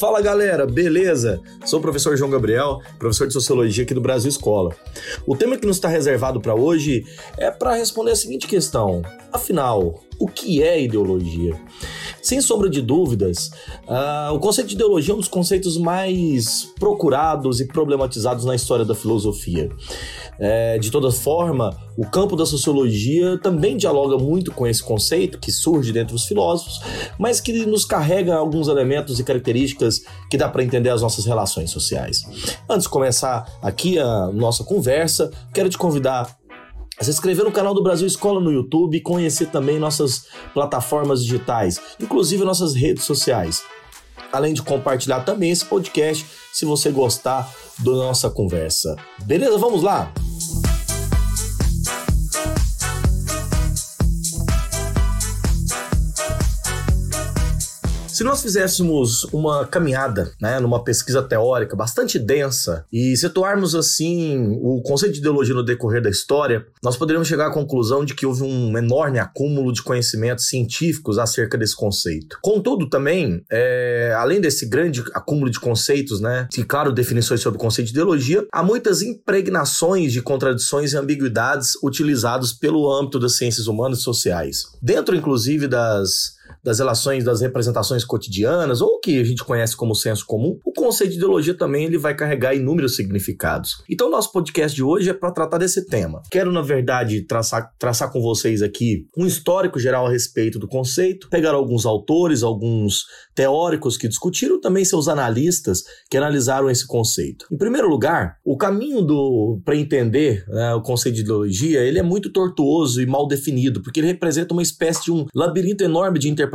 Fala galera, beleza? Sou o professor João Gabriel, professor de Sociologia aqui do Brasil Escola. O tema que nos está reservado para hoje é para responder a seguinte questão: afinal, o que é ideologia? Sem sombra de dúvidas, uh, o conceito de ideologia é um dos conceitos mais procurados e problematizados na história da filosofia. É, de toda forma, o campo da sociologia também dialoga muito com esse conceito que surge dentro dos filósofos, mas que nos carrega alguns elementos e características que dá para entender as nossas relações sociais. Antes de começar aqui a nossa conversa, quero te convidar se inscrever no canal do Brasil Escola no YouTube e conhecer também nossas plataformas digitais, inclusive nossas redes sociais. Além de compartilhar também esse podcast se você gostar da nossa conversa. Beleza? Vamos lá? Se nós fizéssemos uma caminhada, né, numa pesquisa teórica bastante densa e situarmos assim o conceito de ideologia no decorrer da história, nós poderíamos chegar à conclusão de que houve um enorme acúmulo de conhecimentos científicos acerca desse conceito. Contudo, também, é, além desse grande acúmulo de conceitos, né, e claro, definições sobre o conceito de ideologia, há muitas impregnações de contradições e ambiguidades utilizados pelo âmbito das ciências humanas e sociais. Dentro, inclusive, das das relações, das representações cotidianas, ou o que a gente conhece como senso comum, o conceito de ideologia também ele vai carregar inúmeros significados. Então, nosso podcast de hoje é para tratar desse tema. Quero, na verdade, traçar, traçar com vocês aqui um histórico geral a respeito do conceito, pegar alguns autores, alguns teóricos que discutiram, também seus analistas que analisaram esse conceito. Em primeiro lugar, o caminho do para entender né, o conceito de ideologia ele é muito tortuoso e mal definido, porque ele representa uma espécie de um labirinto enorme de interpretações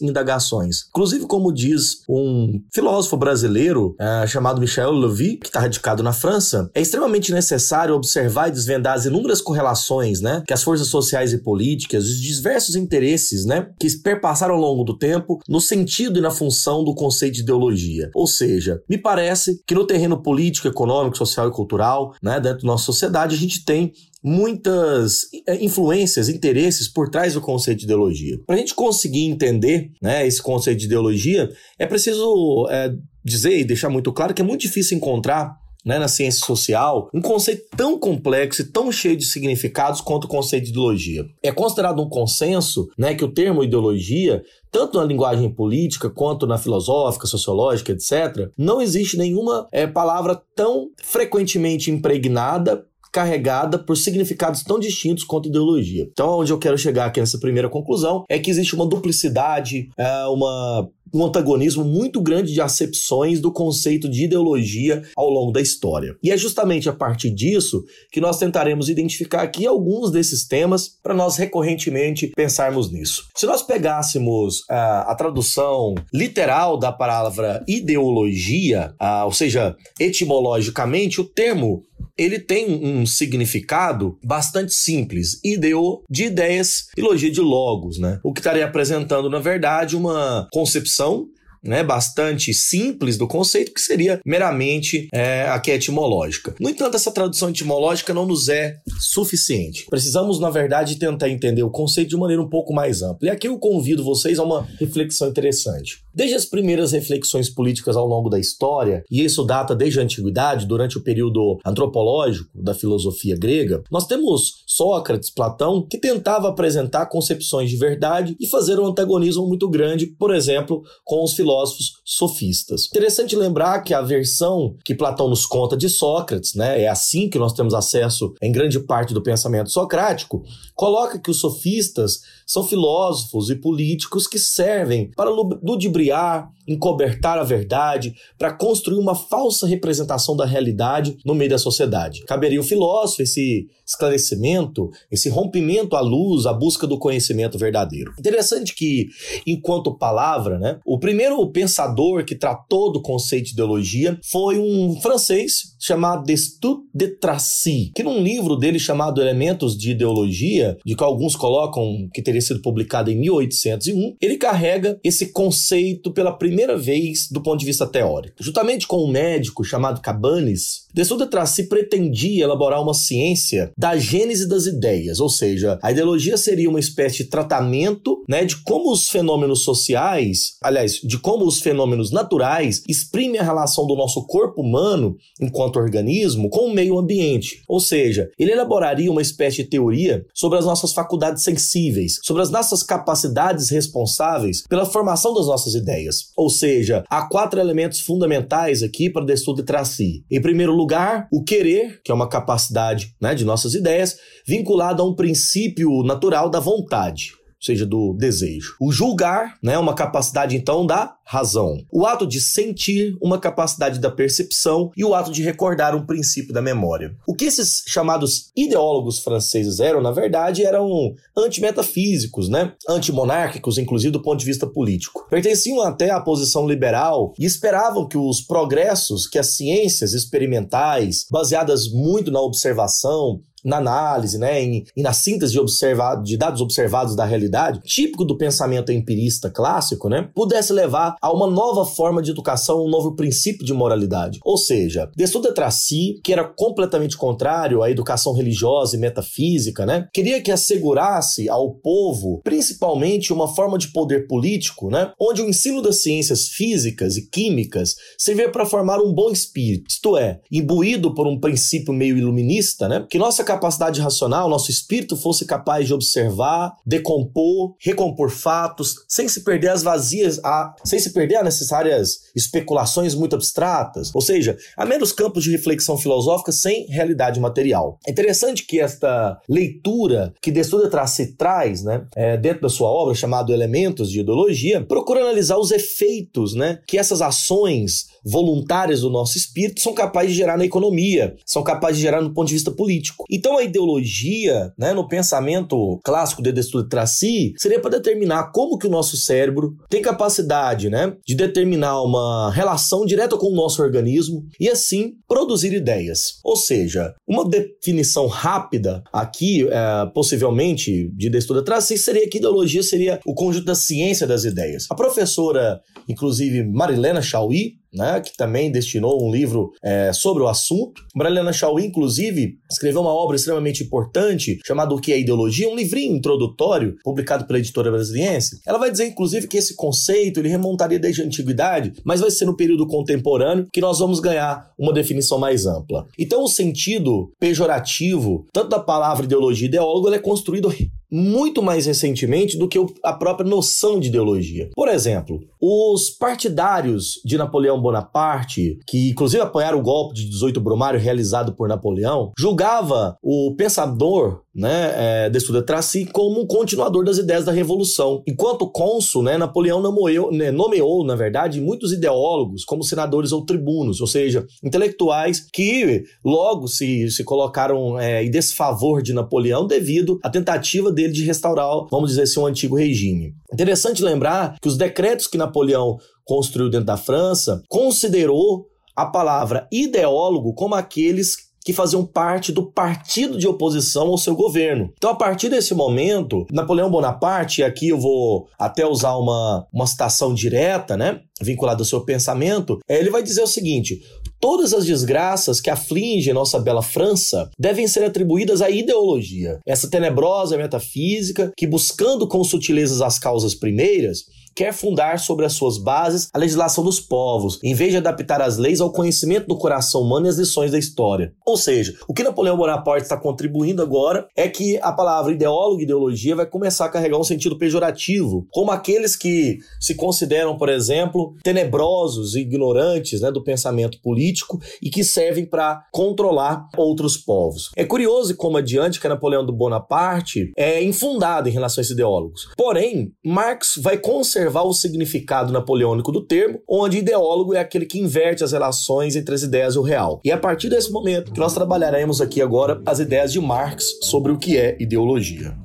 e indagações. Inclusive, como diz um filósofo brasileiro é, chamado Michel Levy, que está radicado na França, é extremamente necessário observar e desvendar as inúmeras correlações né, que as forças sociais e políticas, os diversos interesses né, que perpassaram ao longo do tempo no sentido e na função do conceito de ideologia. Ou seja, me parece que no terreno político, econômico, social e cultural, né, dentro da nossa sociedade, a gente tem muitas é, influências, interesses por trás do conceito de ideologia. Para a gente conseguir entender né, esse conceito de ideologia, é preciso é, dizer e deixar muito claro que é muito difícil encontrar né, na ciência social, um conceito tão complexo e tão cheio de significados quanto o conceito de ideologia. É considerado um consenso né, que o termo ideologia, tanto na linguagem política quanto na filosófica, sociológica, etc., não existe nenhuma é, palavra tão frequentemente impregnada carregada por significados tão distintos quanto ideologia. Então, onde eu quero chegar aqui nessa primeira conclusão é que existe uma duplicidade, é, uma um antagonismo muito grande de acepções do conceito de ideologia ao longo da história. E é justamente a partir disso que nós tentaremos identificar aqui alguns desses temas para nós recorrentemente pensarmos nisso. Se nós pegássemos uh, a tradução literal da palavra ideologia, ou seja, etimologicamente, o termo ele tem um significado bastante simples. Ideo de ideias e logia de logos, né? O que estaria apresentando, na verdade, uma concepção né, bastante simples do conceito, que seria meramente é, a que é etimológica. No entanto, essa tradução etimológica não nos é suficiente. Precisamos, na verdade, tentar entender o conceito de maneira um pouco mais ampla. E aqui eu convido vocês a uma reflexão interessante. Desde as primeiras reflexões políticas ao longo da história, e isso data desde a antiguidade, durante o período antropológico da filosofia grega, nós temos Sócrates, Platão, que tentava apresentar concepções de verdade e fazer um antagonismo muito grande, por exemplo, com os filósofos sofistas. Interessante lembrar que a versão que Platão nos conta de Sócrates, né, é assim que nós temos acesso em grande parte do pensamento socrático, coloca que os sofistas são filósofos e políticos que servem para ludibriar, encobertar a verdade, para construir uma falsa representação da realidade no meio da sociedade. Caberia o filósofo esse esclarecimento, esse rompimento à luz, à busca do conhecimento verdadeiro. Interessante que, enquanto palavra, né, o primeiro pensador que tratou do conceito de ideologia foi um francês chamado Destutt de Tracy, que num livro dele chamado Elementos de Ideologia, de que alguns colocam que teria sido publicado em 1801, ele carrega esse conceito pela primeira vez do ponto de vista teórico. Juntamente com um médico chamado Cabanes, Destutt de Tracy pretendia elaborar uma ciência da gênese das ideias, ou seja, a ideologia seria uma espécie de tratamento né, de como os fenômenos sociais, aliás, de como os fenômenos naturais exprimem a relação do nosso corpo humano, enquanto organismo, com o meio ambiente. Ou seja, ele elaboraria uma espécie de teoria sobre as nossas faculdades sensíveis, sobre as nossas capacidades responsáveis pela formação das nossas ideias. Ou seja, há quatro elementos fundamentais aqui para Destutt de Tracy. Em primeiro lugar, lugar, o querer, que é uma capacidade né, de nossas ideias, vinculada a um princípio natural da vontade seja, do desejo. O julgar, né, uma capacidade então da razão. O ato de sentir, uma capacidade da percepção e o ato de recordar um princípio da memória. O que esses chamados ideólogos franceses eram, na verdade, eram antimetafísicos, né? Antimonárquicos, inclusive do ponto de vista político. Pertenciam até à posição liberal e esperavam que os progressos que as ciências experimentais, baseadas muito na observação, na análise, né, em, e na síntese de, de dados observados da realidade, típico do pensamento empirista clássico, né, pudesse levar a uma nova forma de educação, um novo princípio de moralidade. Ou seja, Destutt de Tracy, que era completamente contrário à educação religiosa e metafísica, né, queria que assegurasse ao povo, principalmente, uma forma de poder político, né, onde o ensino das ciências físicas e químicas servia para formar um bom espírito, isto é, imbuído por um princípio meio iluminista, né, que nossa capacidade racional, nosso espírito fosse capaz de observar, decompor, recompor fatos, sem se perder as vazias, a, sem se perder as necessárias especulações muito abstratas, ou seja, a menos campos de reflexão filosófica sem realidade material. É interessante que esta leitura que Destuda Trace traz, né, é, dentro da sua obra chamada Elementos de Ideologia, procura analisar os efeitos, né, que essas ações voluntárias do nosso espírito são capazes de gerar na economia, são capazes de gerar no ponto de vista político. Então a ideologia, né, no pensamento clássico de Destutt Tracy, seria para determinar como que o nosso cérebro tem capacidade, né, de determinar uma relação direta com o nosso organismo e assim produzir ideias. Ou seja, uma definição rápida aqui, é, possivelmente de Destutt Tracy, seria que ideologia seria o conjunto da ciência das ideias. A professora, inclusive Marilena Chauí, né, que também destinou um livro é, sobre o assunto. Marilena Chauí, inclusive, escreveu uma obra extremamente importante chamada O que é Ideologia, um livrinho introdutório publicado pela editora brasiliense. Ela vai dizer, inclusive, que esse conceito ele remontaria desde a antiguidade, mas vai ser no período contemporâneo que nós vamos ganhar uma definição mais ampla. Então, o sentido pejorativo, tanto da palavra ideologia e ideólogo, é construído muito mais recentemente do que a própria noção de ideologia. Por exemplo, os partidários de Napoleão Bonaparte, que inclusive apoiaram o golpe de 18 Brumário realizado por Napoleão, julgava o pensador né, é, de Tracy como um continuador das ideias da Revolução. Enquanto cônsul, né, Napoleão nomeou, né, nomeou, na verdade, muitos ideólogos como senadores ou tribunos, ou seja, intelectuais que logo se, se colocaram é, em desfavor de Napoleão devido à tentativa dele de restaurar, vamos dizer assim, um antigo regime. Interessante lembrar que os decretos que Napoleão construiu dentro da França considerou a palavra ideólogo como aqueles que faziam parte do partido de oposição ao seu governo. Então, a partir desse momento, Napoleão Bonaparte, e aqui eu vou até usar uma, uma citação direta, né, vinculada ao seu pensamento, é, ele vai dizer o seguinte: Todas as desgraças que afligem nossa bela França devem ser atribuídas à ideologia, essa tenebrosa metafísica que, buscando com sutilezas as causas primeiras, quer fundar sobre as suas bases a legislação dos povos, em vez de adaptar as leis ao conhecimento do coração humano e às lições da história. Ou seja, o que Napoleão Bonaparte está contribuindo agora é que a palavra ideólogo e ideologia vai começar a carregar um sentido pejorativo, como aqueles que se consideram, por exemplo, tenebrosos e ignorantes né, do pensamento político e que servem para controlar outros povos. É curioso como adiante que Napoleão do Bonaparte é infundado em relação a esses ideólogos. Porém, Marx vai conservar observar o significado napoleônico do termo, onde ideólogo é aquele que inverte as relações entre as ideias e o real. E é a partir desse momento que nós trabalharemos aqui agora as ideias de Marx sobre o que é ideologia.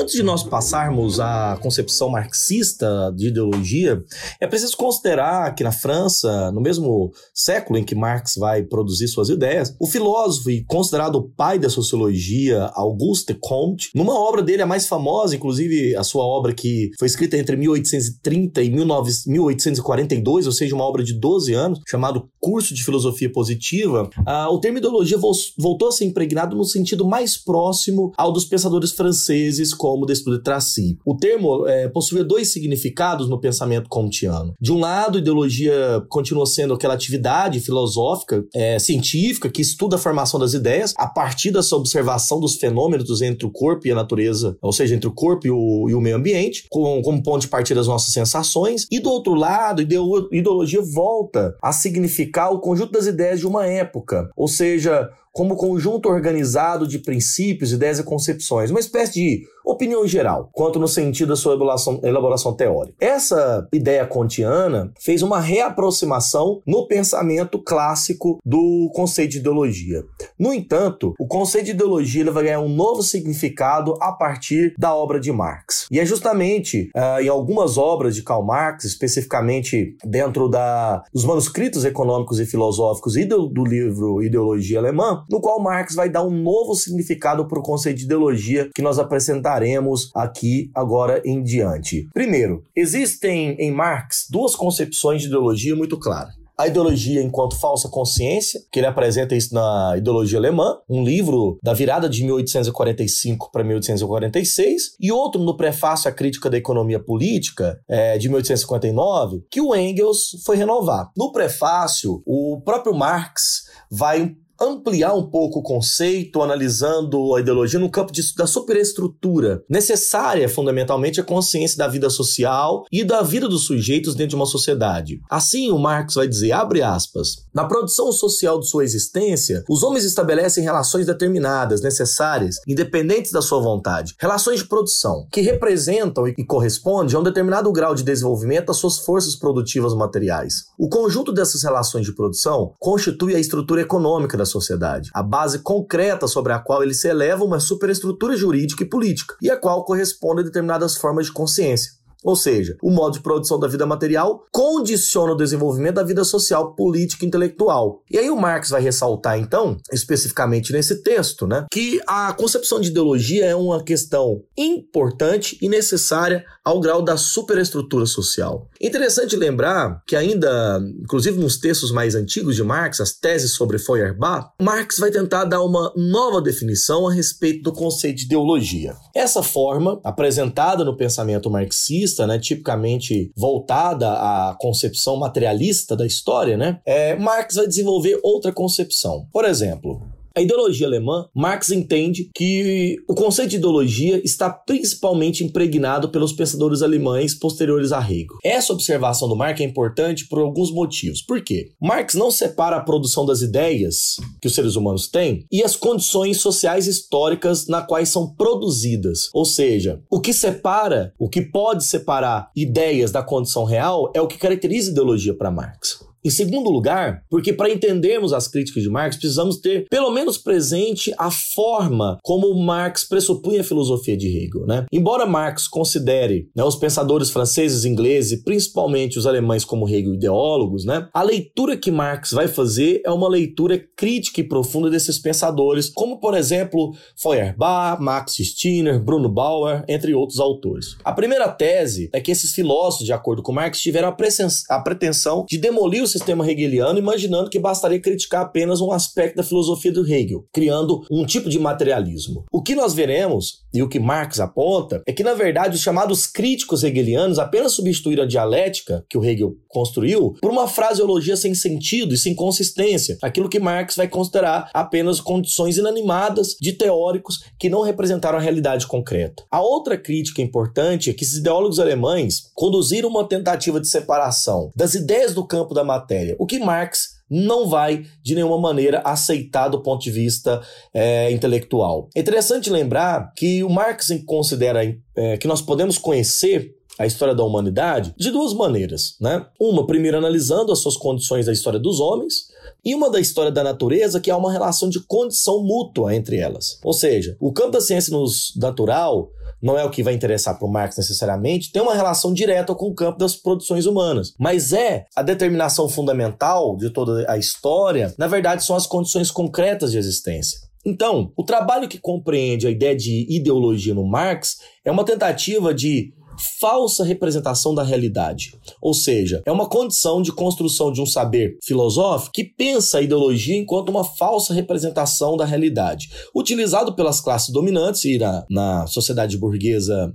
Antes de nós passarmos à concepção marxista de ideologia, é preciso considerar que na França, no mesmo século em que Marx vai produzir suas ideias, o filósofo e considerado o pai da sociologia, Auguste Comte, numa obra dele a mais famosa, inclusive a sua obra que foi escrita entre 1830 e 1842, ou seja, uma obra de 12 anos, chamado Curso de Filosofia Positiva, uh, o termo ideologia voltou a ser impregnado no sentido mais próximo ao dos pensadores franceses como Desplat de Tracy. O termo é, possuía dois significados no pensamento comtiano. De um lado, ideologia continua sendo aquela atividade filosófica, é, científica, que estuda a formação das ideias a partir dessa observação dos fenômenos entre o corpo e a natureza, ou seja, entre o corpo e o, e o meio ambiente, com, como ponto de partida das nossas sensações. E do outro lado, ideologia volta a significar o conjunto das ideias de uma época, ou seja, como conjunto organizado de princípios, ideias e concepções, uma espécie de opinião geral, quanto no sentido da sua elaboração, elaboração teórica. Essa ideia kantiana fez uma reaproximação no pensamento clássico do conceito de ideologia. No entanto, o conceito de ideologia vai ganhar um novo significado a partir da obra de Marx. E é justamente uh, em algumas obras de Karl Marx, especificamente dentro da, dos manuscritos econômicos e filosóficos e do, do livro Ideologia Alemã, no qual Marx vai dar um novo significado para o conceito de ideologia que nós apresentaremos aqui agora em diante. Primeiro, existem em Marx duas concepções de ideologia muito claras a ideologia enquanto falsa consciência, que ele apresenta isso na Ideologia Alemã, um livro da virada de 1845 para 1846, e outro no prefácio à Crítica da Economia Política, é, de 1859, que o Engels foi renovar. No prefácio, o próprio Marx vai ampliar um pouco o conceito, analisando a ideologia no campo de, da superestrutura, necessária fundamentalmente a consciência da vida social e da vida dos sujeitos dentro de uma sociedade. Assim, o Marx vai dizer, abre aspas, na produção social de sua existência, os homens estabelecem relações determinadas, necessárias, independentes da sua vontade, relações de produção, que representam e correspondem a um determinado grau de desenvolvimento das suas forças produtivas materiais. O conjunto dessas relações de produção constitui a estrutura econômica da sociedade, a base concreta sobre a qual ele se eleva uma superestrutura jurídica e política, e a qual corresponde a determinadas formas de consciência. Ou seja, o modo de produção da vida material condiciona o desenvolvimento da vida social, política e intelectual. E aí o Marx vai ressaltar, então, especificamente nesse texto, né, que a concepção de ideologia é uma questão importante e necessária ao grau da superestrutura social. Interessante lembrar que ainda, inclusive nos textos mais antigos de Marx, as teses sobre Feuerbach, Marx vai tentar dar uma nova definição a respeito do conceito de ideologia. Essa forma, apresentada no pensamento marxista, marxista, né, tipicamente voltada à concepção materialista da história, né, é, Marx vai desenvolver outra concepção. Por exemplo, a ideologia alemã, Marx entende que o conceito de ideologia está principalmente impregnado pelos pensadores alemães posteriores a Hegel. Essa observação do Marx é importante por alguns motivos. Por quê? Marx não separa a produção das ideias que os seres humanos têm e as condições sociais históricas na quais são produzidas. Ou seja, o que separa, o que pode separar ideias da condição real é o que caracteriza ideologia para Marx. Em segundo lugar, porque para entendermos as críticas de Marx, precisamos ter pelo menos presente a forma como Marx pressupunha a filosofia de Hegel. Né? Embora Marx considere né, os pensadores franceses, ingleses e principalmente os alemães como Hegel ideólogos, né, a leitura que Marx vai fazer é uma leitura crítica e profunda desses pensadores, como por exemplo Feuerbach, Max Stirner, Bruno Bauer, entre outros autores. A primeira tese é que esses filósofos, de acordo com Marx, tiveram a pretensão de demolir sistema hegeliano, imaginando que bastaria criticar apenas um aspecto da filosofia do Hegel, criando um tipo de materialismo. O que nós veremos, e o que Marx aponta, é que, na verdade, os chamados críticos hegelianos apenas substituíram a dialética que o Hegel construiu por uma fraseologia sem sentido e sem consistência, aquilo que Marx vai considerar apenas condições inanimadas de teóricos que não representaram a realidade concreta. A outra crítica importante é que esses ideólogos alemães conduziram uma tentativa de separação das ideias do campo da matéria, o que Marx não vai de nenhuma maneira aceitar do ponto de vista é, intelectual. É interessante lembrar que o Marx considera é, que nós podemos conhecer a história da humanidade de duas maneiras, né? Uma, primeiro analisando as suas condições da história dos homens, e uma da história da natureza que há uma relação de condição mútua entre elas. Ou seja, o campo da ciência natural não é o que vai interessar para o Marx necessariamente, tem uma relação direta com o campo das produções humanas. Mas é a determinação fundamental de toda a história, na verdade, são as condições concretas de existência. Então, o trabalho que compreende a ideia de ideologia no Marx é uma tentativa de falsa representação da realidade. Ou seja, é uma condição de construção de um saber filosófico que pensa a ideologia enquanto uma falsa representação da realidade, utilizado pelas classes dominantes e na, na sociedade burguesa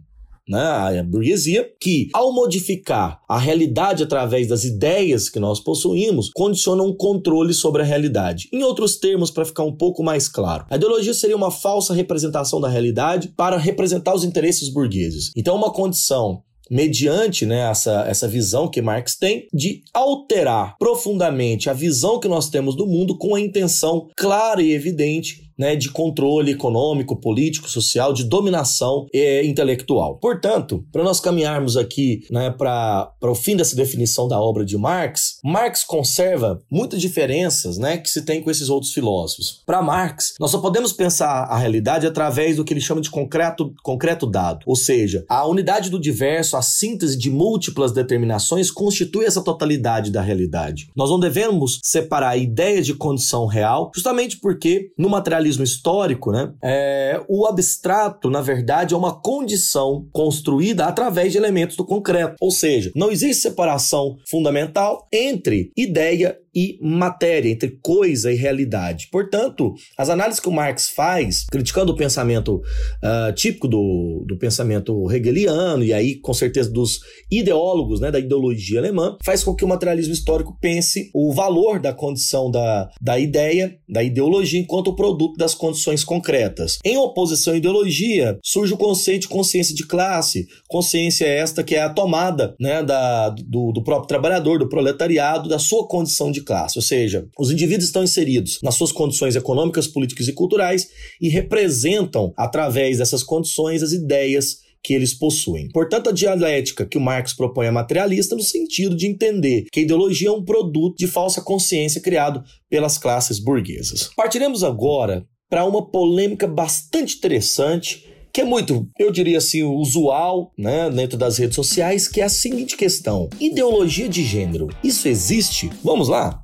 né, a burguesia, que ao modificar a realidade através das ideias que nós possuímos, condiciona um controle sobre a realidade. Em outros termos, para ficar um pouco mais claro, a ideologia seria uma falsa representação da realidade para representar os interesses burgueses. Então, uma condição mediante né, essa, essa visão que Marx tem de alterar profundamente a visão que nós temos do mundo com a intenção clara e evidente né, de controle econômico, político, social, de dominação é, intelectual. Portanto, para nós caminharmos aqui né, para o fim dessa definição da obra de Marx, Marx conserva muitas diferenças né, que se tem com esses outros filósofos. Para Marx, nós só podemos pensar a realidade através do que ele chama de concreto, concreto dado, ou seja, a unidade do diverso, a síntese de múltiplas determinações constitui essa totalidade da realidade. Nós não devemos separar a ideia de condição real, justamente porque no materialismo realismo histórico, né, é, o abstrato, na verdade, é uma condição construída através de elementos do concreto. Ou seja, não existe separação fundamental entre ideia e matéria, entre coisa e realidade. Portanto, as análises que o Marx faz, criticando o pensamento uh, típico do, do pensamento hegeliano, e aí, com certeza, dos ideólogos né, da ideologia alemã, faz com que o materialismo histórico pense o valor da condição da, da ideia, da ideologia, enquanto produto das condições concretas. Em oposição à ideologia, surge o conceito de consciência de classe, consciência esta que é a tomada né, da, do, do próprio trabalhador, do proletariado, da sua condição de classe, ou seja, os indivíduos estão inseridos nas suas condições econômicas, políticas e culturais e representam, através dessas condições, as ideias que eles possuem. Portanto, a dialética que o Marx propõe é materialista no sentido de entender que a ideologia é um produto de falsa consciência criado pelas classes burguesas. Partiremos agora para uma polêmica bastante interessante que é muito, eu diria assim, usual, né, dentro das redes sociais, que é a seguinte questão: ideologia de gênero, isso existe? Vamos lá?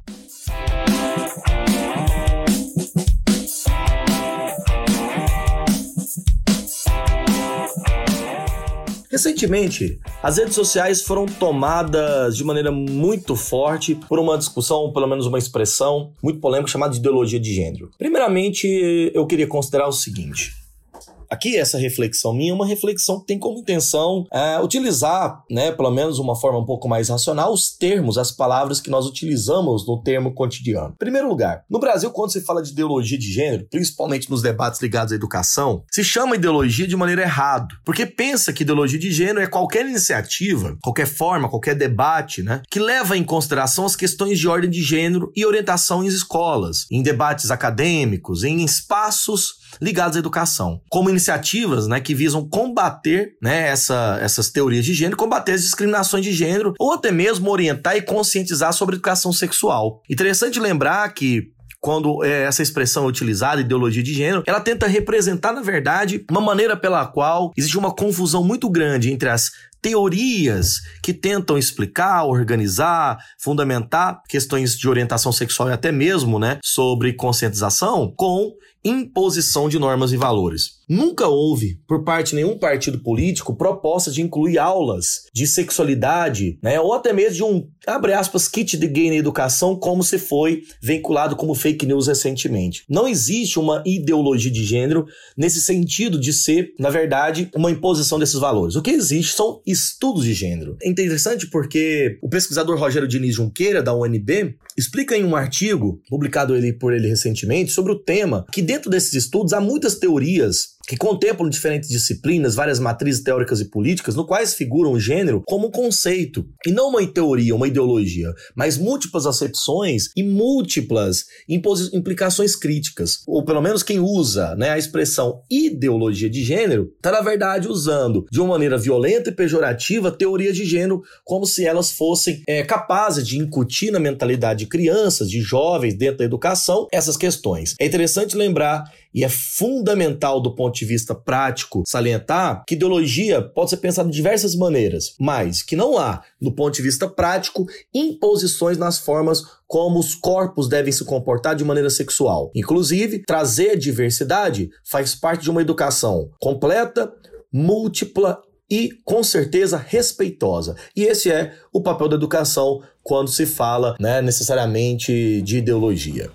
Recentemente, as redes sociais foram tomadas de maneira muito forte por uma discussão, pelo menos uma expressão muito polêmica chamada de ideologia de gênero. Primeiramente, eu queria considerar o seguinte: Aqui, essa reflexão minha é uma reflexão que tem como intenção é, utilizar, né, pelo menos uma forma um pouco mais racional, os termos, as palavras que nós utilizamos no termo cotidiano. Em primeiro lugar, no Brasil, quando se fala de ideologia de gênero, principalmente nos debates ligados à educação, se chama ideologia de maneira errada, porque pensa que ideologia de gênero é qualquer iniciativa, qualquer forma, qualquer debate, né, que leva em consideração as questões de ordem de gênero e orientação em escolas, em debates acadêmicos, em espaços ligados à educação, como iniciativas né, que visam combater né, essa, essas teorias de gênero, combater as discriminações de gênero, ou até mesmo orientar e conscientizar sobre educação sexual. Interessante lembrar que quando é, essa expressão é utilizada, ideologia de gênero, ela tenta representar, na verdade, uma maneira pela qual existe uma confusão muito grande entre as teorias que tentam explicar, organizar, fundamentar questões de orientação sexual e até mesmo, né, sobre conscientização com imposição de normas e valores. Nunca houve, por parte de nenhum partido político, proposta de incluir aulas de sexualidade, né, ou até mesmo de um, abre aspas, kit de gay na educação, como se foi vinculado como fake news recentemente. Não existe uma ideologia de gênero nesse sentido de ser, na verdade, uma imposição desses valores. O que existe são estudos de gênero. É interessante porque o pesquisador Rogério Diniz Junqueira, da UNB, explica em um artigo, publicado ele, por ele recentemente, sobre o tema que dentro desses estudos há muitas teorias que contemplam diferentes disciplinas, várias matrizes teóricas e políticas, no quais figuram o gênero como um conceito, e não uma teoria, uma ideologia, mas múltiplas acepções e múltiplas implicações críticas. Ou pelo menos quem usa né, a expressão ideologia de gênero está, na verdade, usando de uma maneira violenta e pejorativa teoria de gênero, como se elas fossem é, capazes de incutir na mentalidade de crianças, de jovens, dentro da educação, essas questões. É interessante lembrar E é fundamental do ponto de vista prático salientar que ideologia pode ser pensada de diversas maneiras, mas que não há, do ponto de vista prático, imposições nas formas como os corpos devem se comportar de maneira sexual. Inclusive, trazer diversidade faz parte de uma educação completa, múltipla e, com certeza, respeitosa. E esse é o papel da educação quando se fala né, necessariamente de ideologia.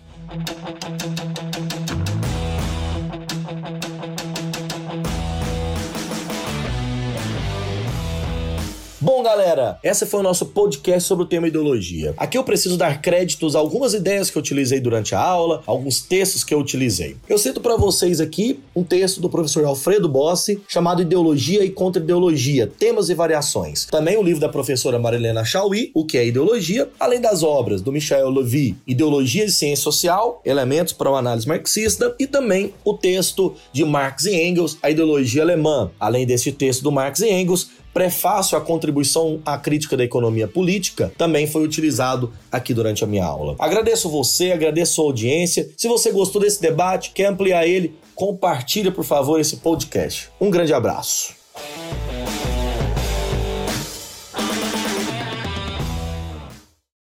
Bom, galera, esse foi o nosso podcast sobre o tema ideologia. Aqui eu preciso dar créditos a algumas ideias que eu utilizei durante a aula, alguns textos que eu utilizei. Eu cito para vocês aqui um texto do professor Alfredo Bossi chamado Ideologia e Contra-Ideologia: Temas e Variações. Também o livro da professora Marilena Chauí, O que é Ideologia, além das obras do Michel Levy, Ideologia e Ciência Social, Elementos para uma Análise Marxista, e também o texto de Marx e Engels, A Ideologia Alemã. Além desse texto do Marx e Engels, prefácio à contribuição à crítica da economia política também foi utilizado aqui durante a minha aula. Agradeço você, agradeço a audiência. Se você gostou desse debate, quer ampliar ele, compartilhe por favor esse podcast. Um grande abraço.